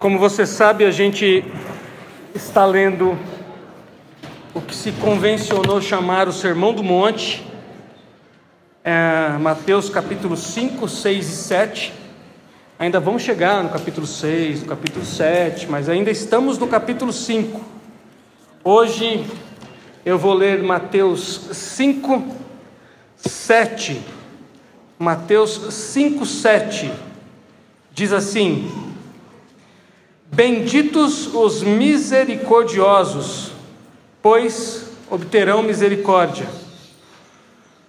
Como você sabe, a gente está lendo o que se convencionou chamar o Sermão do Monte, é, Mateus capítulo 5, 6 e 7. Ainda vamos chegar no capítulo 6, no capítulo 7, mas ainda estamos no capítulo 5. Hoje eu vou ler Mateus 5, 7. Mateus 5, 7. Diz assim: Benditos os misericordiosos, pois obterão misericórdia.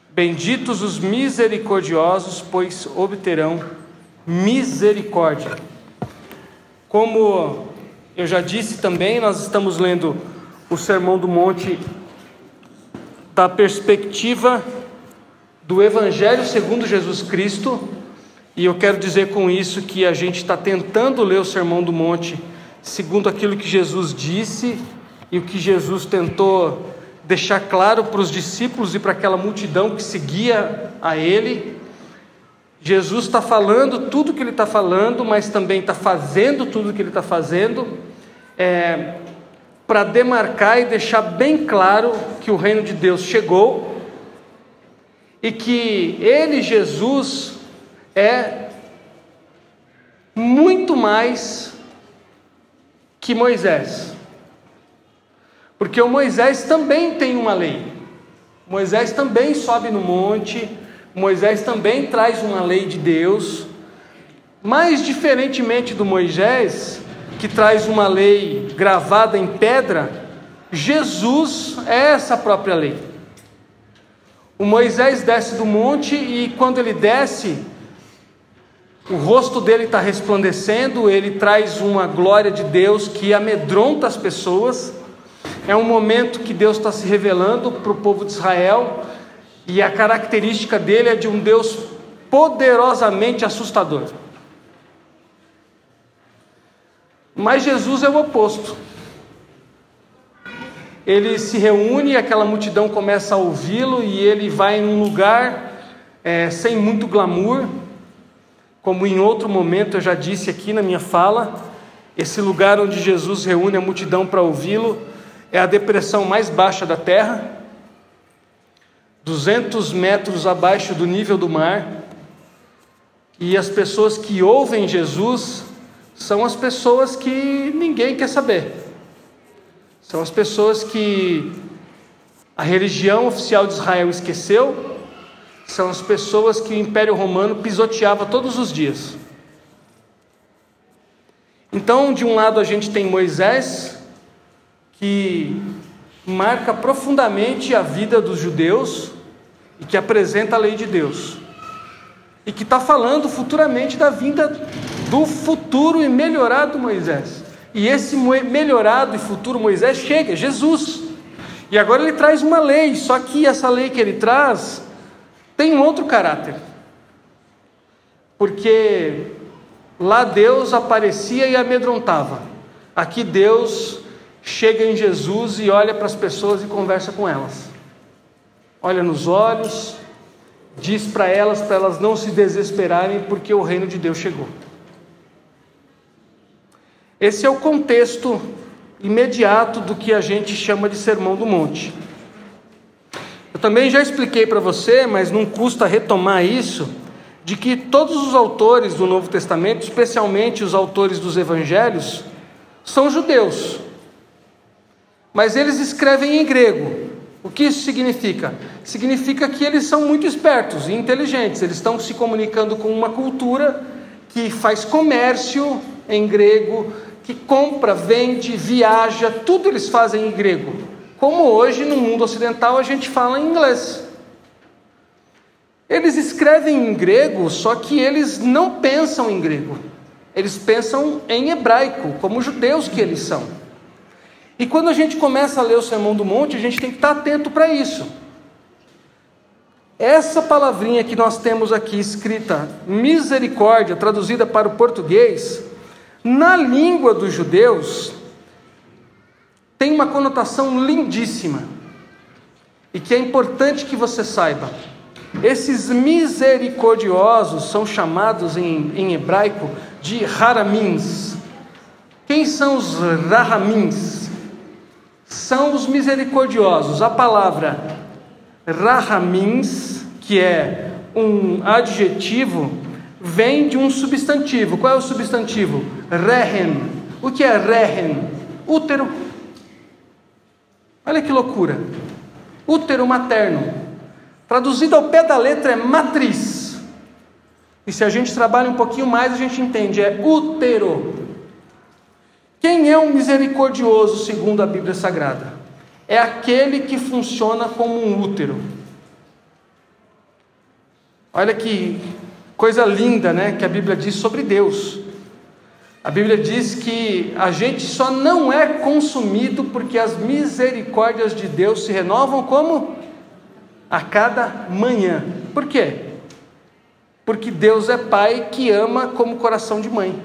Benditos os misericordiosos, pois obterão misericórdia. Como eu já disse também, nós estamos lendo o Sermão do Monte da perspectiva do Evangelho segundo Jesus Cristo, e eu quero dizer com isso que a gente está tentando ler o Sermão do Monte segundo aquilo que Jesus disse e o que Jesus tentou deixar claro para os discípulos e para aquela multidão que seguia a Ele. Jesus está falando tudo o que Ele está falando, mas também está fazendo tudo o que Ele está fazendo, é, para demarcar e deixar bem claro que o reino de Deus chegou e que Ele, Jesus, é muito mais que Moisés. Porque o Moisés também tem uma lei. Moisés também sobe no monte, Moisés também traz uma lei de Deus. Mas diferentemente do Moisés, que traz uma lei gravada em pedra, Jesus é essa própria lei. O Moisés desce do monte e quando ele desce, o rosto dele está resplandecendo, ele traz uma glória de Deus que amedronta as pessoas. É um momento que Deus está se revelando para o povo de Israel, e a característica dele é de um Deus poderosamente assustador. Mas Jesus é o oposto. Ele se reúne, aquela multidão começa a ouvi-lo e ele vai em um lugar é, sem muito glamour, como em outro momento eu já disse aqui na minha fala, esse lugar onde Jesus reúne a multidão para ouvi-lo é a depressão mais baixa da terra, 200 metros abaixo do nível do mar, e as pessoas que ouvem Jesus são as pessoas que ninguém quer saber, são as pessoas que a religião oficial de Israel esqueceu, são as pessoas que o Império Romano pisoteava todos os dias. Então, de um lado, a gente tem Moisés, que marca profundamente a vida dos judeus e que apresenta a lei de Deus, e que está falando futuramente da vinda do futuro e melhorado Moisés. E esse melhorado e futuro Moisés chega, Jesus. E agora ele traz uma lei, só que essa lei que ele traz tem um outro caráter. Porque lá Deus aparecia e amedrontava. Aqui Deus chega em Jesus e olha para as pessoas e conversa com elas. Olha nos olhos, diz para elas para elas não se desesperarem porque o reino de Deus chegou. Esse é o contexto imediato do que a gente chama de Sermão do Monte. Eu também já expliquei para você, mas não custa retomar isso, de que todos os autores do Novo Testamento, especialmente os autores dos evangelhos, são judeus. Mas eles escrevem em grego. O que isso significa? Significa que eles são muito espertos e inteligentes, eles estão se comunicando com uma cultura que faz comércio em grego, que compra, vende, viaja, tudo eles fazem em grego. Como hoje no mundo ocidental a gente fala em inglês. Eles escrevem em grego, só que eles não pensam em grego. Eles pensam em hebraico, como judeus que eles são. E quando a gente começa a ler o Sermão do Monte, a gente tem que estar atento para isso. Essa palavrinha que nós temos aqui escrita, misericórdia, traduzida para o português, na língua dos judeus, tem uma conotação lindíssima e que é importante que você saiba. Esses misericordiosos são chamados em, em hebraico de haramins. Quem são os rahamins? São os misericordiosos. A palavra rahamins, que é um adjetivo, vem de um substantivo. Qual é o substantivo? Rehen. O que é rehen? Útero. Olha que loucura. Útero materno. Traduzido ao pé da letra é matriz. E se a gente trabalha um pouquinho mais, a gente entende, é útero. Quem é um misericordioso segundo a Bíblia Sagrada? É aquele que funciona como um útero. Olha que coisa linda, né, que a Bíblia diz sobre Deus. A Bíblia diz que a gente só não é consumido porque as misericórdias de Deus se renovam como a cada manhã. Por quê? Porque Deus é pai que ama como coração de mãe.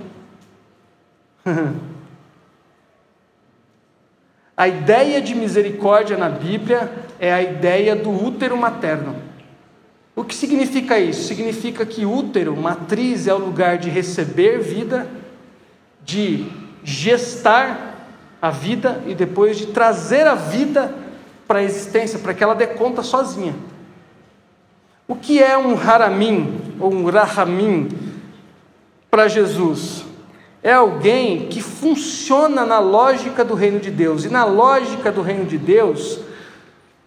A ideia de misericórdia na Bíblia é a ideia do útero materno. O que significa isso? Significa que útero, matriz, é o lugar de receber vida, de gestar a vida e depois de trazer a vida para a existência, para que ela dê conta sozinha. O que é um haramim ou um rahamim para Jesus? é alguém que funciona na lógica do reino de Deus. E na lógica do reino de Deus,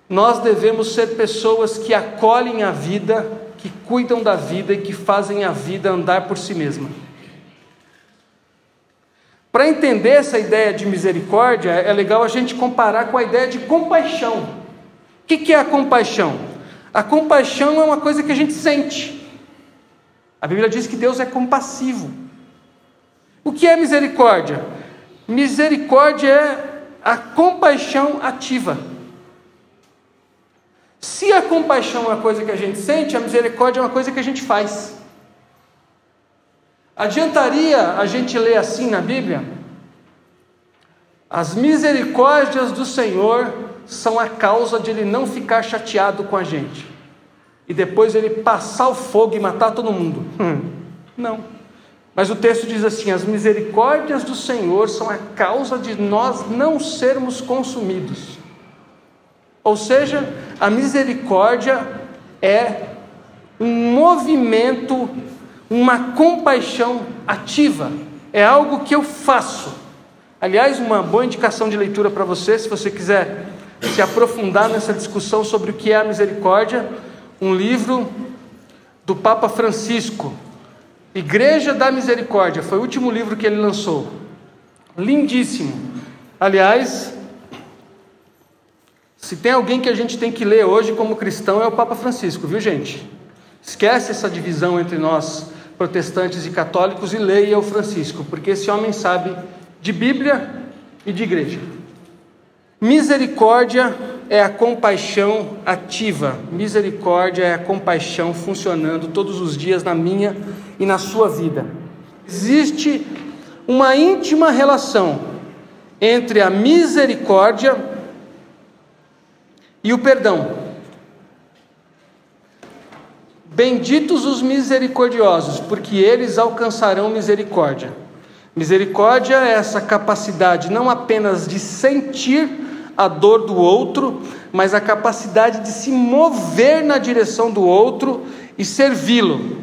nós devemos ser pessoas que acolhem a vida, que cuidam da vida e que fazem a vida andar por si mesma. Para entender essa ideia de misericórdia, é legal a gente comparar com a ideia de compaixão. O que é a compaixão? A compaixão é uma coisa que a gente sente. A Bíblia diz que Deus é compassivo. O que é misericórdia? Misericórdia é a compaixão ativa. Se a compaixão é uma coisa que a gente sente, a misericórdia é uma coisa que a gente faz. Adiantaria a gente ler assim na Bíblia? As misericórdias do Senhor são a causa de Ele não ficar chateado com a gente e depois Ele passar o fogo e matar todo mundo. Não. Mas o texto diz assim: as misericórdias do Senhor são a causa de nós não sermos consumidos. Ou seja, a misericórdia é um movimento, uma compaixão ativa, é algo que eu faço. Aliás, uma boa indicação de leitura para você, se você quiser se aprofundar nessa discussão sobre o que é a misericórdia, um livro do Papa Francisco, Igreja da Misericórdia, foi o último livro que ele lançou. Lindíssimo. Aliás, se tem alguém que a gente tem que ler hoje como cristão é o Papa Francisco, viu gente? Esquece essa divisão entre nós, protestantes e católicos, e leia o Francisco, porque esse homem sabe de Bíblia e de igreja. Misericórdia é a compaixão ativa. Misericórdia é a compaixão funcionando todos os dias na minha e na sua vida. Existe uma íntima relação entre a misericórdia e o perdão. Benditos os misericordiosos, porque eles alcançarão misericórdia. Misericórdia é essa capacidade não apenas de sentir a dor do outro, mas a capacidade de se mover na direção do outro e servi-lo.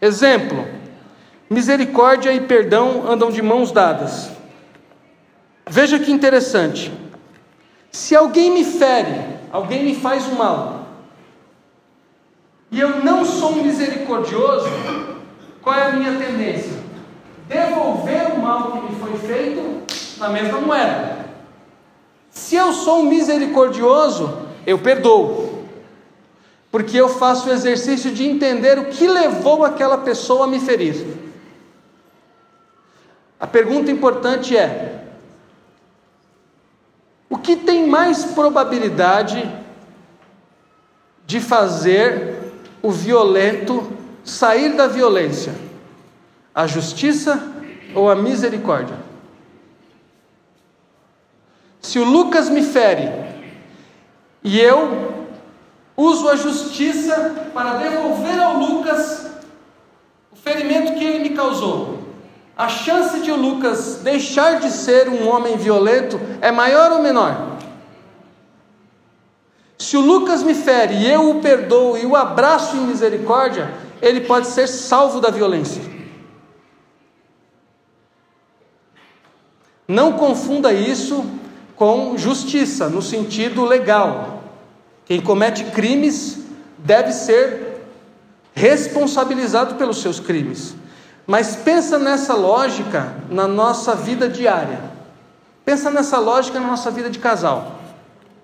Exemplo: misericórdia e perdão andam de mãos dadas. Veja que interessante. Se alguém me fere, alguém me faz um mal, e eu não sou misericordioso, qual é a minha tendência? Devolver o mal que me foi feito na mesma moeda. Se eu sou misericordioso, eu perdoo, porque eu faço o exercício de entender o que levou aquela pessoa a me ferir. A pergunta importante é: o que tem mais probabilidade de fazer o violento sair da violência? A justiça ou a misericórdia? Se o Lucas me fere e eu uso a justiça para devolver ao Lucas o ferimento que ele me causou, a chance de o Lucas deixar de ser um homem violento é maior ou menor? Se o Lucas me fere e eu o perdoo e o abraço em misericórdia, ele pode ser salvo da violência. Não confunda isso com justiça, no sentido legal. Quem comete crimes deve ser responsabilizado pelos seus crimes. Mas pensa nessa lógica na nossa vida diária. Pensa nessa lógica na nossa vida de casal.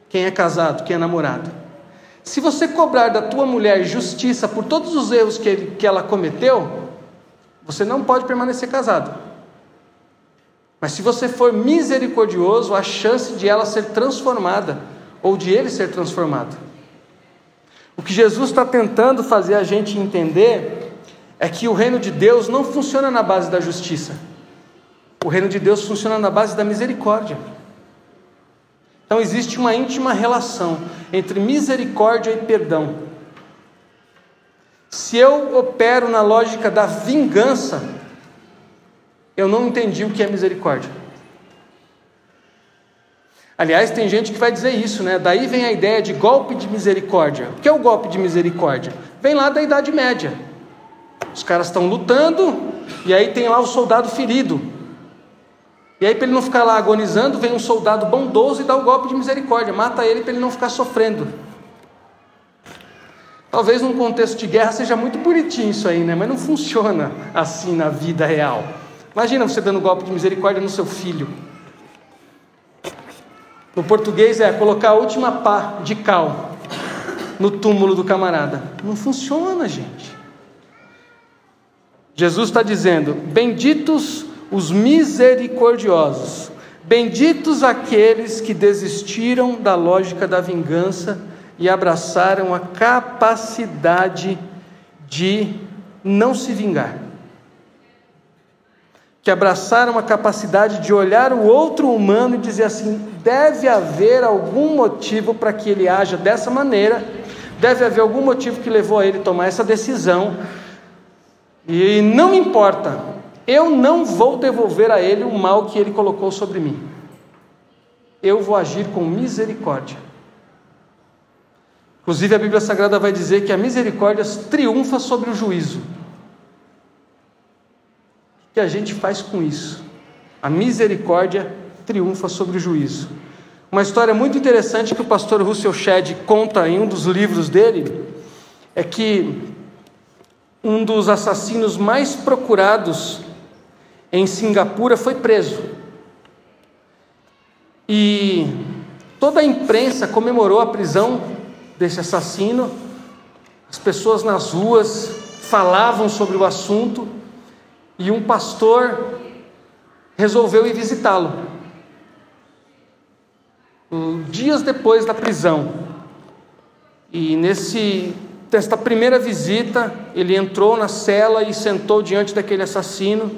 Quem é casado, quem é namorado. Se você cobrar da tua mulher justiça por todos os erros que, ele, que ela cometeu, você não pode permanecer casado. Mas se você for misericordioso, a chance de ela ser transformada, ou de ele ser transformado. O que Jesus está tentando fazer a gente entender é que o reino de Deus não funciona na base da justiça, o reino de Deus funciona na base da misericórdia. Então existe uma íntima relação entre misericórdia e perdão. Se eu opero na lógica da vingança, eu não entendi o que é misericórdia. Aliás, tem gente que vai dizer isso, né? Daí vem a ideia de golpe de misericórdia. O que é o golpe de misericórdia? Vem lá da Idade Média. Os caras estão lutando e aí tem lá o soldado ferido. E aí, para ele não ficar lá agonizando, vem um soldado bondoso e dá o golpe de misericórdia, mata ele para ele não ficar sofrendo. Talvez num contexto de guerra seja muito bonitinho isso aí, né? Mas não funciona assim na vida real. Imagina você dando golpe de misericórdia no seu filho. No português é colocar a última pá de cal no túmulo do camarada. Não funciona, gente. Jesus está dizendo: Benditos os misericordiosos, benditos aqueles que desistiram da lógica da vingança e abraçaram a capacidade de não se vingar. Que abraçaram a capacidade de olhar o outro humano e dizer assim: deve haver algum motivo para que ele haja dessa maneira, deve haver algum motivo que levou a ele tomar essa decisão, e não importa, eu não vou devolver a ele o mal que ele colocou sobre mim, eu vou agir com misericórdia. Inclusive, a Bíblia Sagrada vai dizer que a misericórdia triunfa sobre o juízo que a gente faz com isso? A misericórdia triunfa sobre o juízo. Uma história muito interessante que o pastor Russell Shedd conta em um dos livros dele é que um dos assassinos mais procurados em Singapura foi preso. E toda a imprensa comemorou a prisão desse assassino, as pessoas nas ruas falavam sobre o assunto, e um pastor resolveu ir visitá-lo. Dias depois da prisão. E nesse nesta primeira visita, ele entrou na cela e sentou diante daquele assassino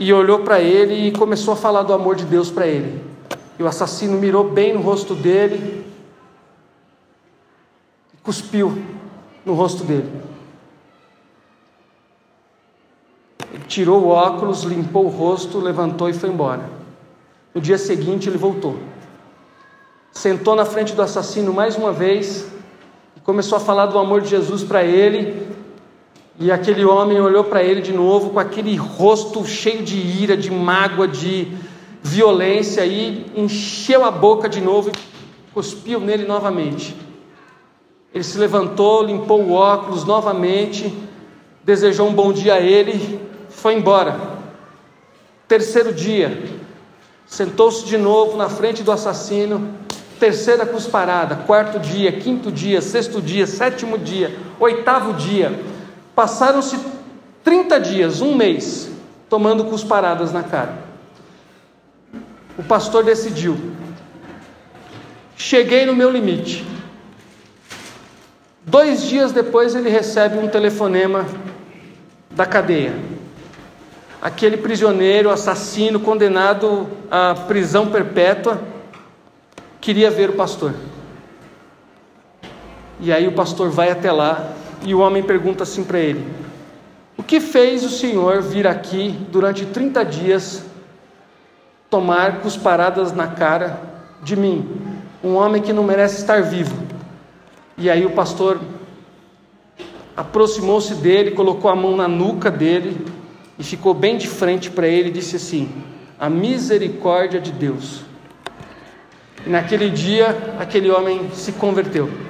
e olhou para ele e começou a falar do amor de Deus para ele. E o assassino mirou bem no rosto dele e cuspiu no rosto dele. Ele tirou o óculos, limpou o rosto, levantou e foi embora. No dia seguinte ele voltou. Sentou na frente do assassino mais uma vez e começou a falar do amor de Jesus para ele. E aquele homem olhou para ele de novo com aquele rosto cheio de ira, de mágoa, de violência e encheu a boca de novo e cuspiu nele novamente. Ele se levantou, limpou o óculos novamente, desejou um bom dia a ele foi embora. Terceiro dia, sentou-se de novo na frente do assassino. Terceira cusparada, quarto dia, quinto dia, sexto dia, sétimo dia, oitavo dia. Passaram-se 30 dias, um mês, tomando cusparadas na cara. O pastor decidiu: cheguei no meu limite. Dois dias depois ele recebe um telefonema da cadeia aquele prisioneiro, assassino, condenado à prisão perpétua, queria ver o pastor. E aí o pastor vai até lá e o homem pergunta assim para ele: O que fez o Senhor vir aqui durante 30 dias tomar cusparadas na cara de mim, um homem que não merece estar vivo? E aí o pastor aproximou-se dele, colocou a mão na nuca dele e ficou bem de frente para ele e disse assim: A misericórdia de Deus. E naquele dia, aquele homem se converteu.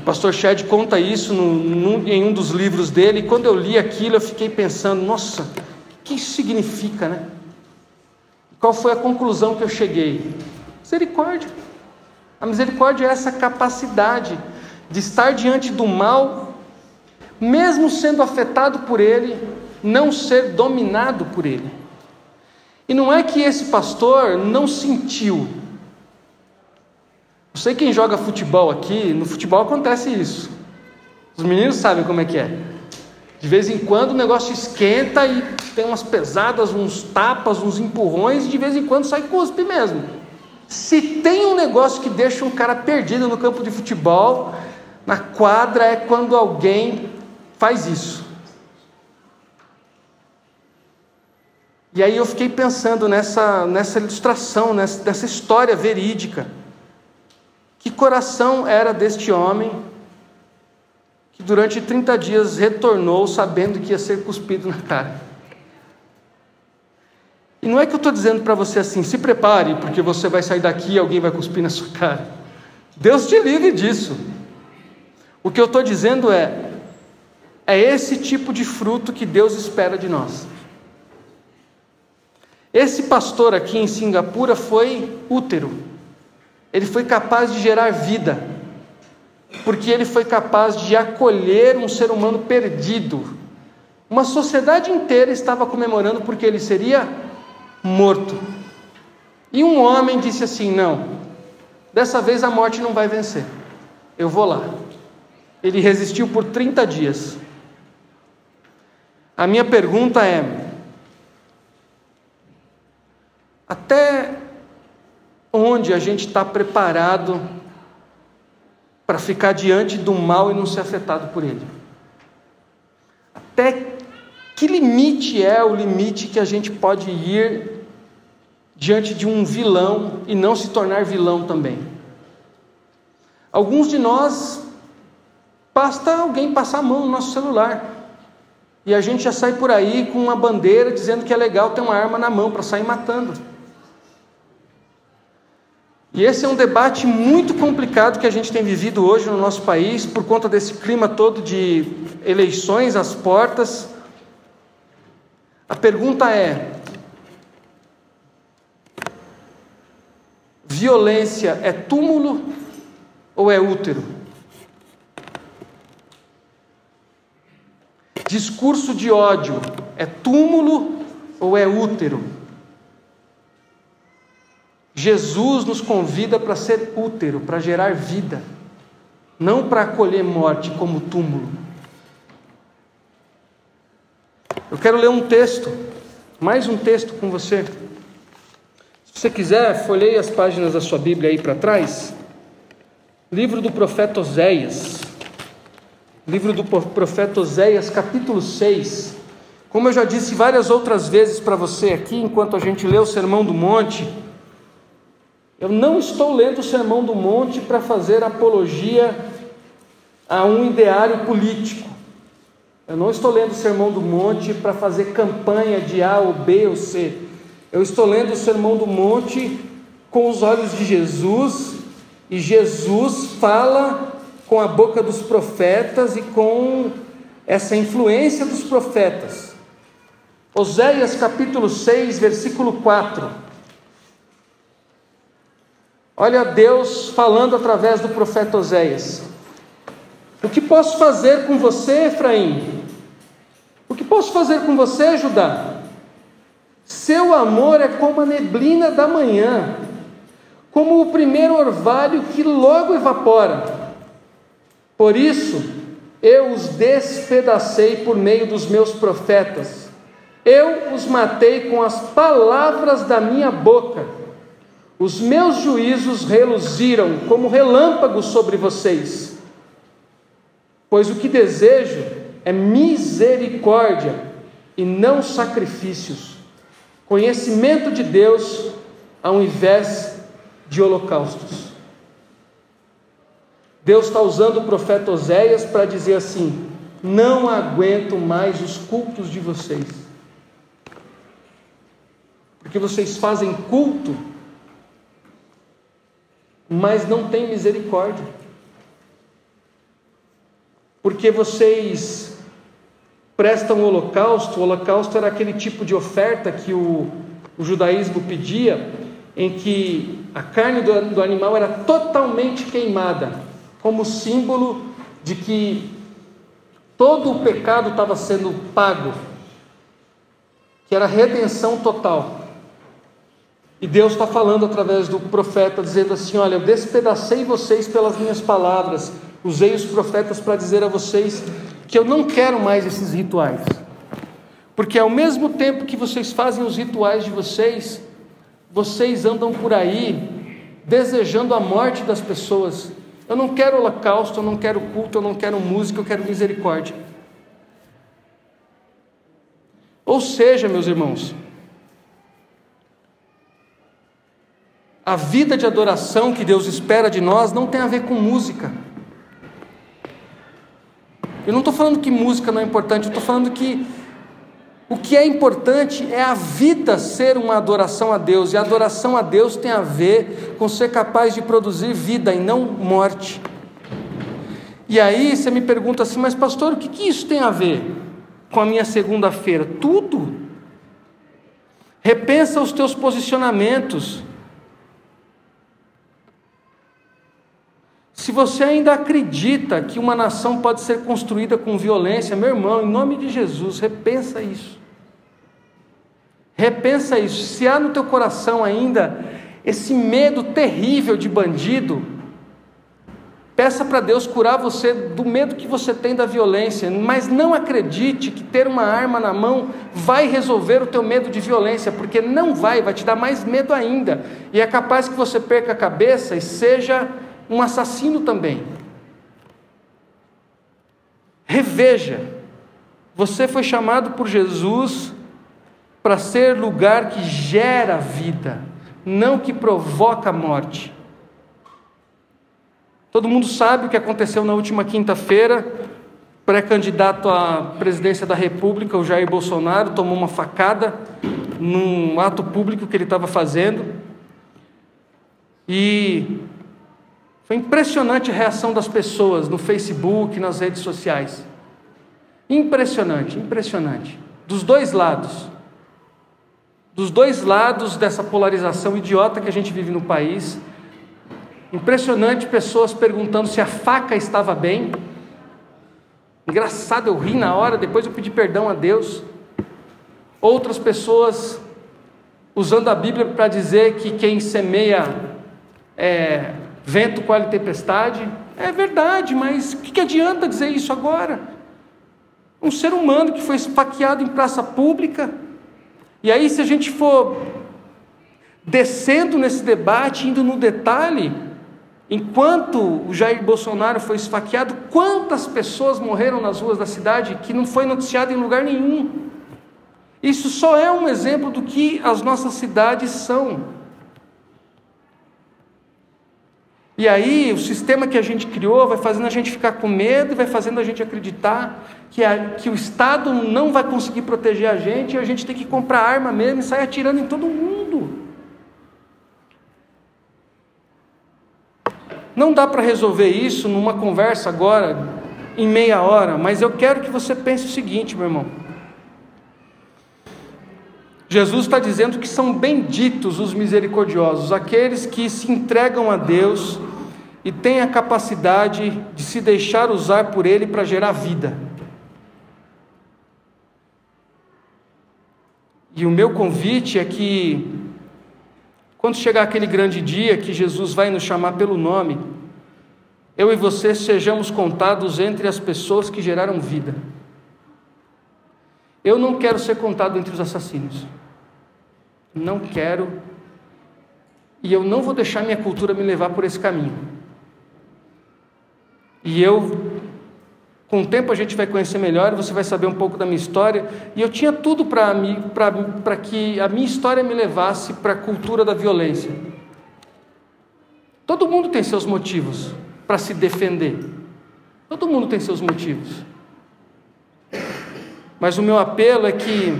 O pastor Chad conta isso no, no, em um dos livros dele. E quando eu li aquilo, eu fiquei pensando: nossa, o que isso significa, né? Qual foi a conclusão que eu cheguei? Misericórdia. A misericórdia é essa capacidade de estar diante do mal, mesmo sendo afetado por ele, não ser dominado por ele. E não é que esse pastor não sentiu, não sei quem joga futebol aqui, no futebol acontece isso. Os meninos sabem como é que é. De vez em quando o negócio esquenta e tem umas pesadas, uns tapas, uns empurrões, e de vez em quando sai cuspe mesmo. Se tem um negócio que deixa um cara perdido no campo de futebol, na quadra, é quando alguém faz isso. E aí eu fiquei pensando nessa, nessa ilustração, nessa, nessa história verídica. Que coração era deste homem que durante 30 dias retornou sabendo que ia ser cuspido na cara? E não é que eu estou dizendo para você assim, se prepare, porque você vai sair daqui e alguém vai cuspir na sua cara. Deus te livre disso. O que eu estou dizendo é, é esse tipo de fruto que Deus espera de nós. Esse pastor aqui em Singapura foi útero. Ele foi capaz de gerar vida, porque ele foi capaz de acolher um ser humano perdido. Uma sociedade inteira estava comemorando porque ele seria morto. E um homem disse assim: Não, dessa vez a morte não vai vencer, eu vou lá. Ele resistiu por 30 dias. A minha pergunta é: até onde a gente está preparado para ficar diante do mal e não ser afetado por ele? Até que limite é o limite que a gente pode ir diante de um vilão e não se tornar vilão também? Alguns de nós, basta alguém passar a mão no nosso celular. E a gente já sai por aí com uma bandeira dizendo que é legal ter uma arma na mão para sair matando. E esse é um debate muito complicado que a gente tem vivido hoje no nosso país, por conta desse clima todo de eleições às portas. A pergunta é: violência é túmulo ou é útero? Discurso de ódio é túmulo ou é útero? Jesus nos convida para ser útero, para gerar vida, não para acolher morte como túmulo. Eu quero ler um texto, mais um texto com você. Se você quiser, folheie as páginas da sua Bíblia aí para trás. Livro do profeta Oséias. Livro do profeta Oséias, capítulo 6. Como eu já disse várias outras vezes para você aqui, enquanto a gente lê o Sermão do Monte, eu não estou lendo o Sermão do Monte para fazer apologia a um ideário político. Eu não estou lendo o Sermão do Monte para fazer campanha de A ou B ou C. Eu estou lendo o Sermão do Monte com os olhos de Jesus, e Jesus fala com a boca dos profetas e com essa influência dos profetas. Oséias capítulo 6, versículo 4. Olha Deus falando através do profeta Oséias. O que posso fazer com você, Efraim? O que posso fazer com você, Judá? Seu amor é como a neblina da manhã, como o primeiro orvalho que logo evapora. Por isso, eu os despedacei por meio dos meus profetas, eu os matei com as palavras da minha boca os meus juízos reluziram como relâmpagos sobre vocês. Pois o que desejo é misericórdia e não sacrifícios, conhecimento de Deus ao invés de holocaustos. Deus está usando o profeta Oséias para dizer assim: não aguento mais os cultos de vocês, porque vocês fazem culto, mas não têm misericórdia porque vocês prestam o holocausto. O holocausto era aquele tipo de oferta que o, o judaísmo pedia, em que a carne do, do animal era totalmente queimada, como símbolo de que todo o pecado estava sendo pago, que era redenção total. E Deus está falando através do profeta, dizendo assim: Olha, eu despedacei vocês pelas minhas palavras, Usei os profetas para dizer a vocês que eu não quero mais esses rituais. Porque ao mesmo tempo que vocês fazem os rituais de vocês, vocês andam por aí desejando a morte das pessoas. Eu não quero holocausto, eu não quero culto, eu não quero música, eu quero misericórdia. Ou seja, meus irmãos, a vida de adoração que Deus espera de nós não tem a ver com música. Eu não estou falando que música não é importante, eu estou falando que o que é importante é a vida ser uma adoração a Deus, e a adoração a Deus tem a ver com ser capaz de produzir vida e não morte. E aí você me pergunta assim, mas pastor, o que, que isso tem a ver com a minha segunda-feira? Tudo. Repensa os teus posicionamentos. Se você ainda acredita que uma nação pode ser construída com violência, meu irmão, em nome de Jesus, repensa isso. Repensa isso. Se há no teu coração ainda esse medo terrível de bandido, peça para Deus curar você do medo que você tem da violência, mas não acredite que ter uma arma na mão vai resolver o teu medo de violência, porque não vai, vai te dar mais medo ainda. E é capaz que você perca a cabeça e seja um assassino também. Reveja, você foi chamado por Jesus para ser lugar que gera vida, não que provoca morte. Todo mundo sabe o que aconteceu na última quinta-feira. Pré-candidato à presidência da República, o Jair Bolsonaro, tomou uma facada num ato público que ele estava fazendo. E foi impressionante a reação das pessoas no Facebook, nas redes sociais. Impressionante, impressionante. Dos dois lados. Dos dois lados dessa polarização idiota que a gente vive no país. Impressionante pessoas perguntando se a faca estava bem. Engraçado, eu ri na hora, depois eu pedi perdão a Deus. Outras pessoas usando a Bíblia para dizer que quem semeia é, vento, e tempestade. É verdade, mas o que, que adianta dizer isso agora? Um ser humano que foi esfaqueado em praça pública. E aí, se a gente for descendo nesse debate, indo no detalhe, enquanto o Jair Bolsonaro foi esfaqueado, quantas pessoas morreram nas ruas da cidade que não foi noticiado em lugar nenhum? Isso só é um exemplo do que as nossas cidades são. E aí, o sistema que a gente criou vai fazendo a gente ficar com medo e vai fazendo a gente acreditar que, a, que o Estado não vai conseguir proteger a gente e a gente tem que comprar arma mesmo e sair atirando em todo mundo. Não dá para resolver isso numa conversa agora, em meia hora, mas eu quero que você pense o seguinte, meu irmão. Jesus está dizendo que são benditos os misericordiosos, aqueles que se entregam a Deus e têm a capacidade de se deixar usar por Ele para gerar vida. E o meu convite é que, quando chegar aquele grande dia que Jesus vai nos chamar pelo nome, eu e você sejamos contados entre as pessoas que geraram vida. Eu não quero ser contado entre os assassinos. Não quero. E eu não vou deixar minha cultura me levar por esse caminho. E eu Com o tempo a gente vai conhecer melhor, você vai saber um pouco da minha história. E eu tinha tudo para que a minha história me levasse para a cultura da violência. Todo mundo tem seus motivos para se defender. Todo mundo tem seus motivos. Mas o meu apelo é que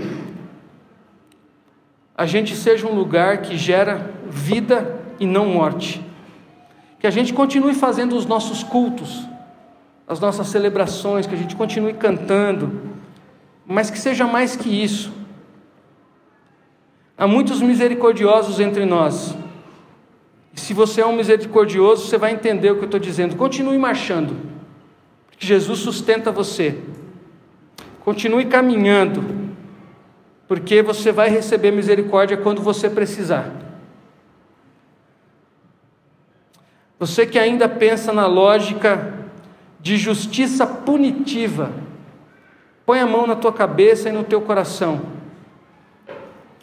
a gente seja um lugar que gera vida e não morte. Que a gente continue fazendo os nossos cultos as nossas celebrações, que a gente continue cantando, mas que seja mais que isso. Há muitos misericordiosos entre nós. E se você é um misericordioso, você vai entender o que eu estou dizendo. Continue marchando, porque Jesus sustenta você. Continue caminhando, porque você vai receber misericórdia quando você precisar. Você que ainda pensa na lógica de justiça punitiva. Põe a mão na tua cabeça e no teu coração.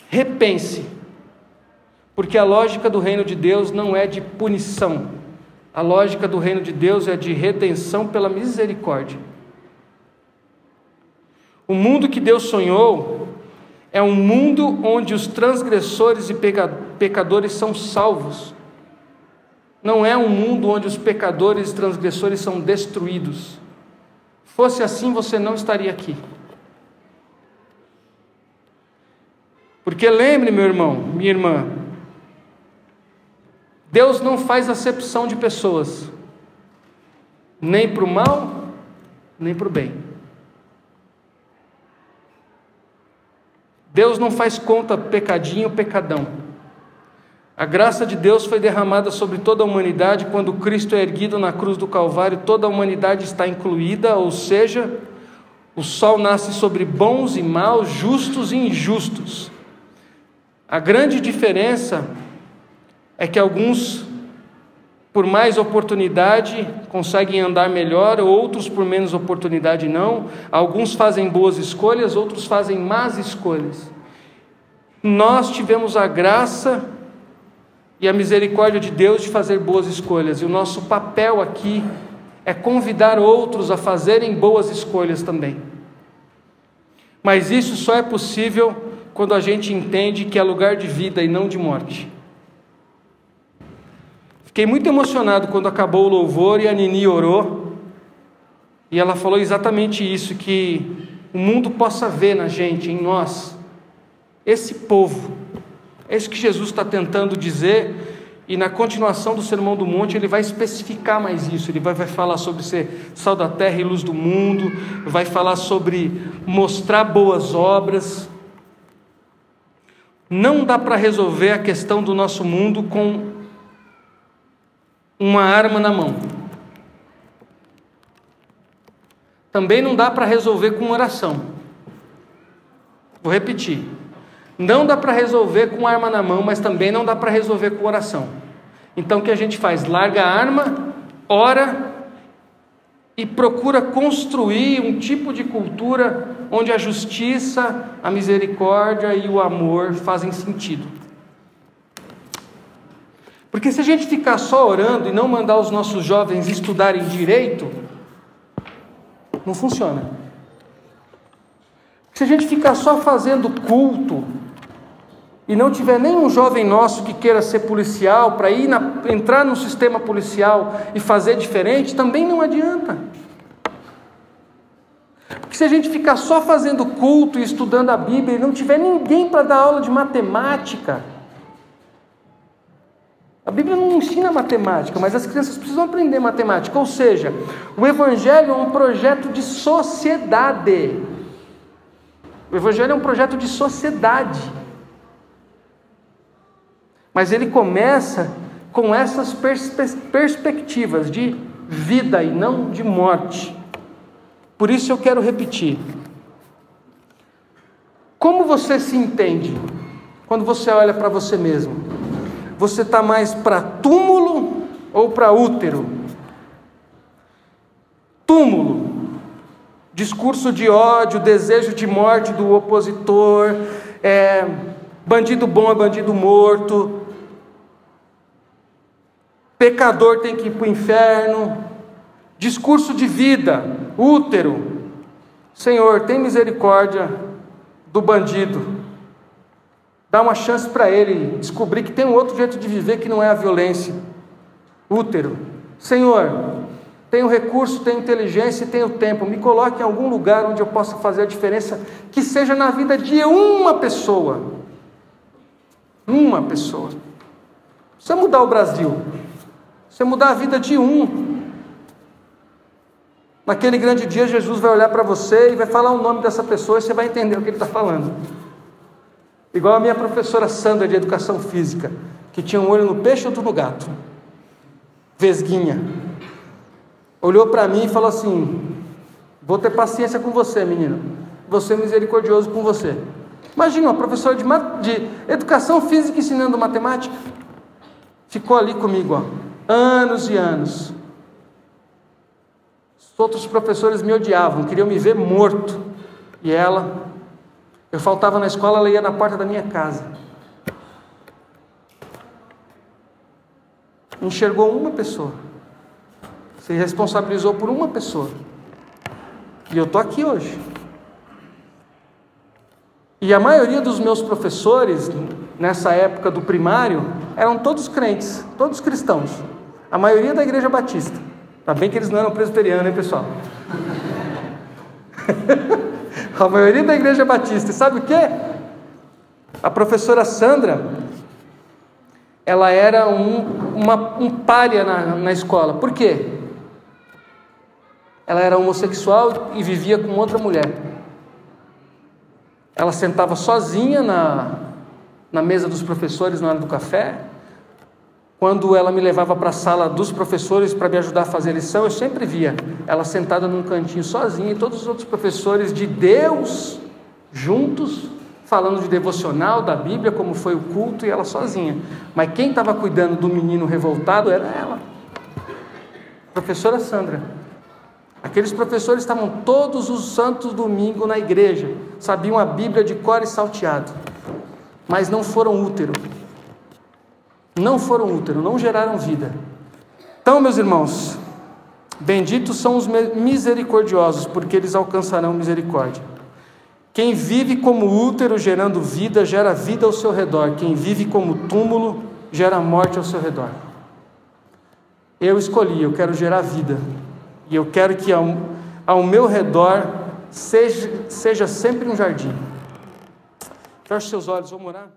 Repense, porque a lógica do reino de Deus não é de punição, a lógica do reino de Deus é de redenção pela misericórdia. O mundo que Deus sonhou é um mundo onde os transgressores e pecadores são salvos não é um mundo onde os pecadores e transgressores são destruídos. Fosse assim, você não estaria aqui. Porque lembre, meu irmão, minha irmã, Deus não faz acepção de pessoas, nem para o mal, nem para o bem. Deus não faz conta pecadinho, pecadão. A graça de Deus foi derramada sobre toda a humanidade quando Cristo é erguido na cruz do Calvário, toda a humanidade está incluída, ou seja, o sol nasce sobre bons e maus, justos e injustos. A grande diferença é que alguns, por mais oportunidade, conseguem andar melhor, outros, por menos oportunidade, não. Alguns fazem boas escolhas, outros fazem más escolhas. Nós tivemos a graça e a misericórdia de Deus de fazer boas escolhas. E o nosso papel aqui é convidar outros a fazerem boas escolhas também. Mas isso só é possível quando a gente entende que é lugar de vida e não de morte. Fiquei muito emocionado quando acabou o louvor e a Nini orou. E ela falou exatamente isso: que o mundo possa ver na gente, em nós, esse povo é isso que Jesus está tentando dizer, e na continuação do Sermão do Monte ele vai especificar mais isso. Ele vai, vai falar sobre ser sal da terra e luz do mundo, vai falar sobre mostrar boas obras. Não dá para resolver a questão do nosso mundo com uma arma na mão. Também não dá para resolver com oração. Vou repetir. Não dá para resolver com arma na mão, mas também não dá para resolver com oração. Então o que a gente faz? Larga a arma, ora e procura construir um tipo de cultura onde a justiça, a misericórdia e o amor fazem sentido. Porque se a gente ficar só orando e não mandar os nossos jovens estudarem direito, não funciona. Se a gente ficar só fazendo culto, e não tiver nenhum jovem nosso que queira ser policial, para ir na, entrar no sistema policial e fazer diferente, também não adianta. Porque se a gente ficar só fazendo culto e estudando a Bíblia e não tiver ninguém para dar aula de matemática, Bíblia não ensina matemática, mas as crianças precisam aprender matemática. Ou seja, o Evangelho é um projeto de sociedade. O Evangelho é um projeto de sociedade. Mas ele começa com essas perspe perspectivas de vida e não de morte. Por isso eu quero repetir. Como você se entende quando você olha para você mesmo? Você está mais para túmulo ou para útero? Túmulo, discurso de ódio, desejo de morte do opositor, é, bandido bom é bandido morto, pecador tem que ir para o inferno, Discurso de vida, útero. Senhor, tem misericórdia do bandido. Dá uma chance para ele descobrir que tem um outro jeito de viver que não é a violência. Útero. Senhor, tenho recurso, tenho inteligência e tenho tempo. Me coloque em algum lugar onde eu possa fazer a diferença, que seja na vida de uma pessoa. Uma pessoa. Você mudar o Brasil, você mudar a vida de um. Naquele grande dia, Jesus vai olhar para você e vai falar o nome dessa pessoa e você vai entender o que ele está falando. Igual a minha professora Sandra de Educação Física, que tinha um olho no peixe e outro no gato. Vesguinha. Olhou para mim e falou assim: Vou ter paciência com você, menino. Vou ser misericordioso com você. Imagina, uma professora de, de educação física ensinando matemática. Ficou ali comigo, ó, anos e anos. Outros professores me odiavam, queriam me ver morto. E ela, eu faltava na escola, ela ia na porta da minha casa. Enxergou uma pessoa. Se responsabilizou por uma pessoa. E eu estou aqui hoje. E a maioria dos meus professores, nessa época do primário, eram todos crentes, todos cristãos. A maioria da igreja batista. Tá bem que eles não eram presbiterianos, hein, pessoal? a maioria da igreja batista. E sabe o que? A professora Sandra, ela era um, uma, um pária na, na escola. Por quê? Ela era homossexual e vivia com outra mulher. Ela sentava sozinha na, na mesa dos professores na hora do café, quando ela me levava para a sala dos professores para me ajudar a fazer a lição, eu sempre via ela sentada num cantinho sozinha e todos os outros professores de Deus juntos, falando de devocional, da Bíblia, como foi o culto, e ela sozinha. Mas quem estava cuidando do menino revoltado era ela, professora Sandra. Aqueles professores estavam todos os santos domingos na igreja, sabiam a Bíblia de cor e salteado, mas não foram útero não foram útero, não geraram vida. Então, meus irmãos, benditos são os misericordiosos, porque eles alcançarão misericórdia. Quem vive como útero gerando vida, gera vida ao seu redor. Quem vive como túmulo, gera morte ao seu redor. Eu escolhi, eu quero gerar vida. E eu quero que ao, ao meu redor seja, seja sempre um jardim. Feche seus olhos, vamos orar.